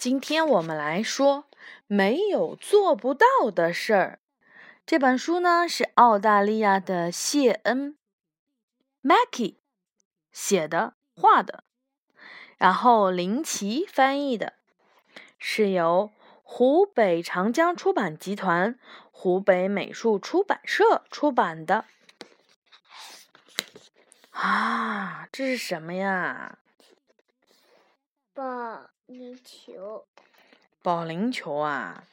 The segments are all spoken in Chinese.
今天我们来说没有做不到的事儿。这本书呢是澳大利亚的谢恩 （Mackie） 写的、画的，然后林奇翻译的，是由湖北长江出版集团、湖北美术出版社出版的。啊，这是什么呀？保龄球。保龄球啊，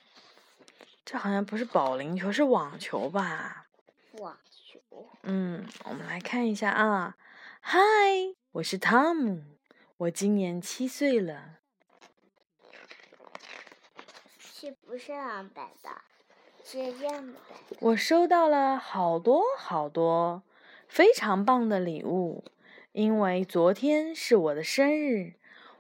这好像不是保龄球，是网球吧？网球。嗯，我们来看一下啊。嗨，我是汤姆，我今年七岁了。是不是两百的？是这样的。我收到了好多好多。非常棒的礼物，因为昨天是我的生日，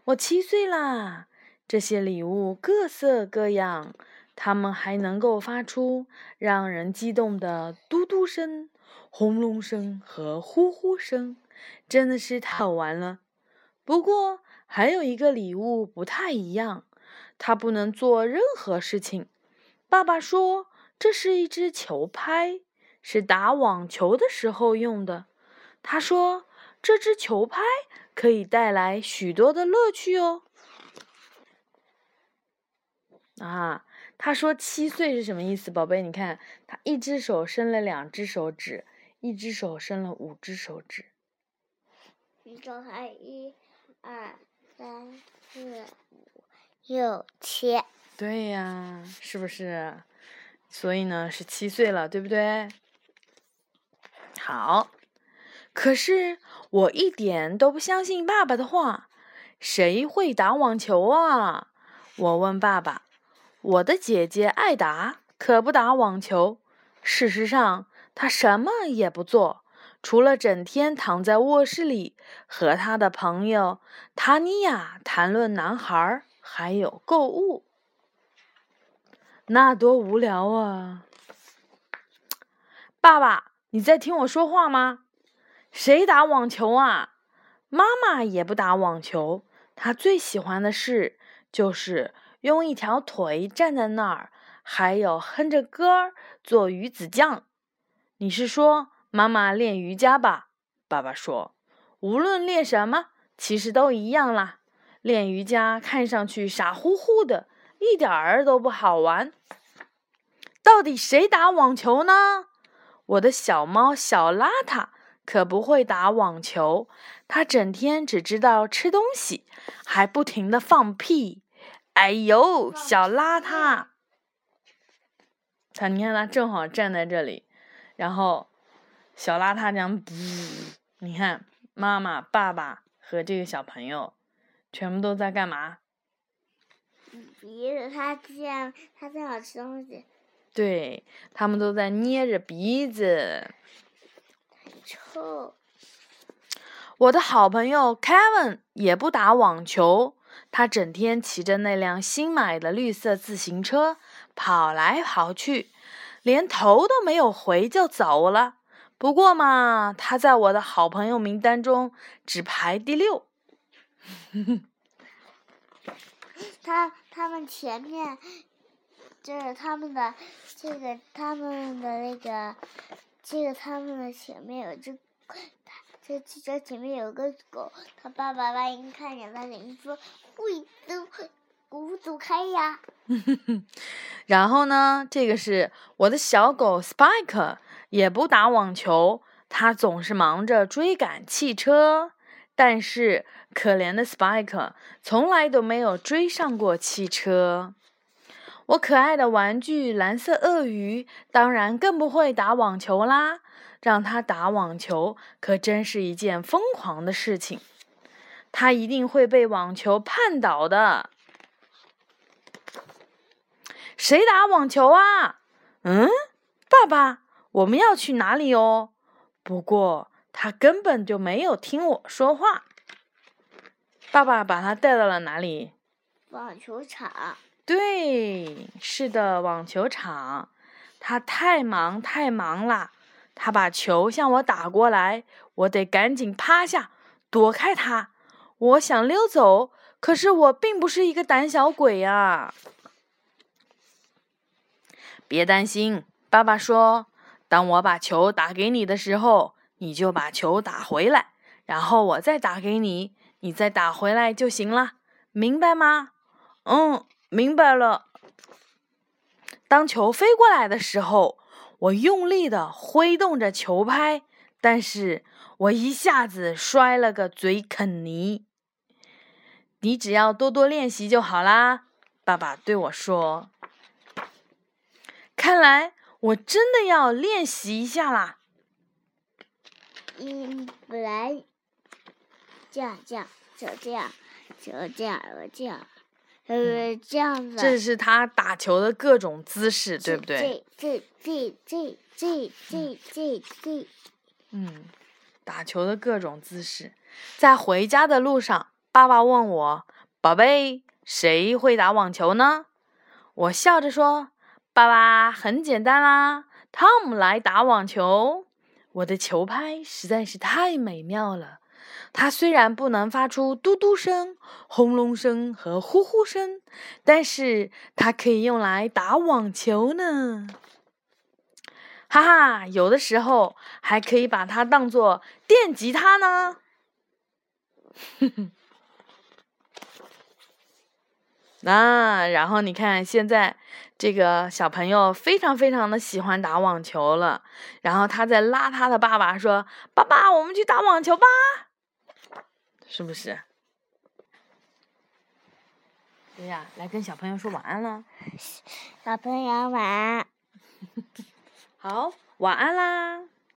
我七岁啦。这些礼物各色各样，它们还能够发出让人激动的嘟嘟声、轰隆声和呼呼声，真的是太好玩了。不过还有一个礼物不太一样，它不能做任何事情。爸爸说这是一只球拍。是打网球的时候用的。他说：“这只球拍可以带来许多的乐趣哦。”啊，他说七岁是什么意思，宝贝？你看，他一只手伸了两只手指，一只手伸了五只手指。你手还一、二、三、四、五、六、七。对呀，是不是？所以呢，是七岁了，对不对？好，可是我一点都不相信爸爸的话。谁会打网球啊？我问爸爸。我的姐姐爱打可不打网球。事实上，她什么也不做，除了整天躺在卧室里和她的朋友塔尼亚谈论男孩还有购物。那多无聊啊！爸爸。你在听我说话吗？谁打网球啊？妈妈也不打网球，她最喜欢的事就是用一条腿站在那儿，还有哼着歌儿做鱼子酱。你是说妈妈练瑜伽吧？爸爸说，无论练什么，其实都一样啦。练瑜伽看上去傻乎乎的，一点儿都不好玩。到底谁打网球呢？我的小猫小邋遢可不会打网球，他整天只知道吃东西，还不停的放屁。哎呦，小邋遢！他你看他正好站在这里，然后小邋遢讲不，你看妈妈、爸爸和这个小朋友全部都在干嘛？鼻子，他这样，他正好吃东西。对他们都在捏着鼻子，臭。我的好朋友 Kevin 也不打网球，他整天骑着那辆新买的绿色自行车跑来跑去，连头都没有回就走了。不过嘛，他在我的好朋友名单中只排第六。他他们前面。就是他们的这个，他们的那个，这个他们的前面有只，这汽车前面有个狗，他爸爸万一看见他，肯定说：“会走，狗走开呀。”然后呢，这个是我的小狗 Spike，也不打网球，它总是忙着追赶汽车。但是可怜的 Spike 从来都没有追上过汽车。我可爱的玩具蓝色鳄鱼当然更不会打网球啦！让它打网球可真是一件疯狂的事情，它一定会被网球绊倒的。谁打网球啊？嗯，爸爸，我们要去哪里哦？不过他根本就没有听我说话。爸爸把他带到了哪里？网球场。对，是的，网球场。他太忙太忙了，他把球向我打过来，我得赶紧趴下躲开他。我想溜走，可是我并不是一个胆小鬼呀。别担心，爸爸说，当我把球打给你的时候，你就把球打回来，然后我再打给你，你再打回来就行了，明白吗？嗯，明白了。当球飞过来的时候，我用力的挥动着球拍，但是我一下子摔了个嘴啃泥。你只要多多练习就好啦，爸爸对我说。看来我真的要练习一下啦。嗯，本来这样这样就这样就这样这样，呃，这样子。这是他打球的各种姿势，对不对？这这这这这这这。嗯，打球的各种姿势。在回家的路上，爸爸问我：“宝贝，谁会打网球呢？”我笑着说。爸爸很简单啦，汤姆来打网球。我的球拍实在是太美妙了，它虽然不能发出嘟嘟声、轰隆声和呼呼声，但是它可以用来打网球呢。哈哈，有的时候还可以把它当做电吉他呢。哼哼。那然后你看，现在这个小朋友非常非常的喜欢打网球了。然后他在拉他的爸爸说：“爸爸，我们去打网球吧，是不是？”对呀，来跟小朋友说晚安了。小朋友晚安。好，晚安啦。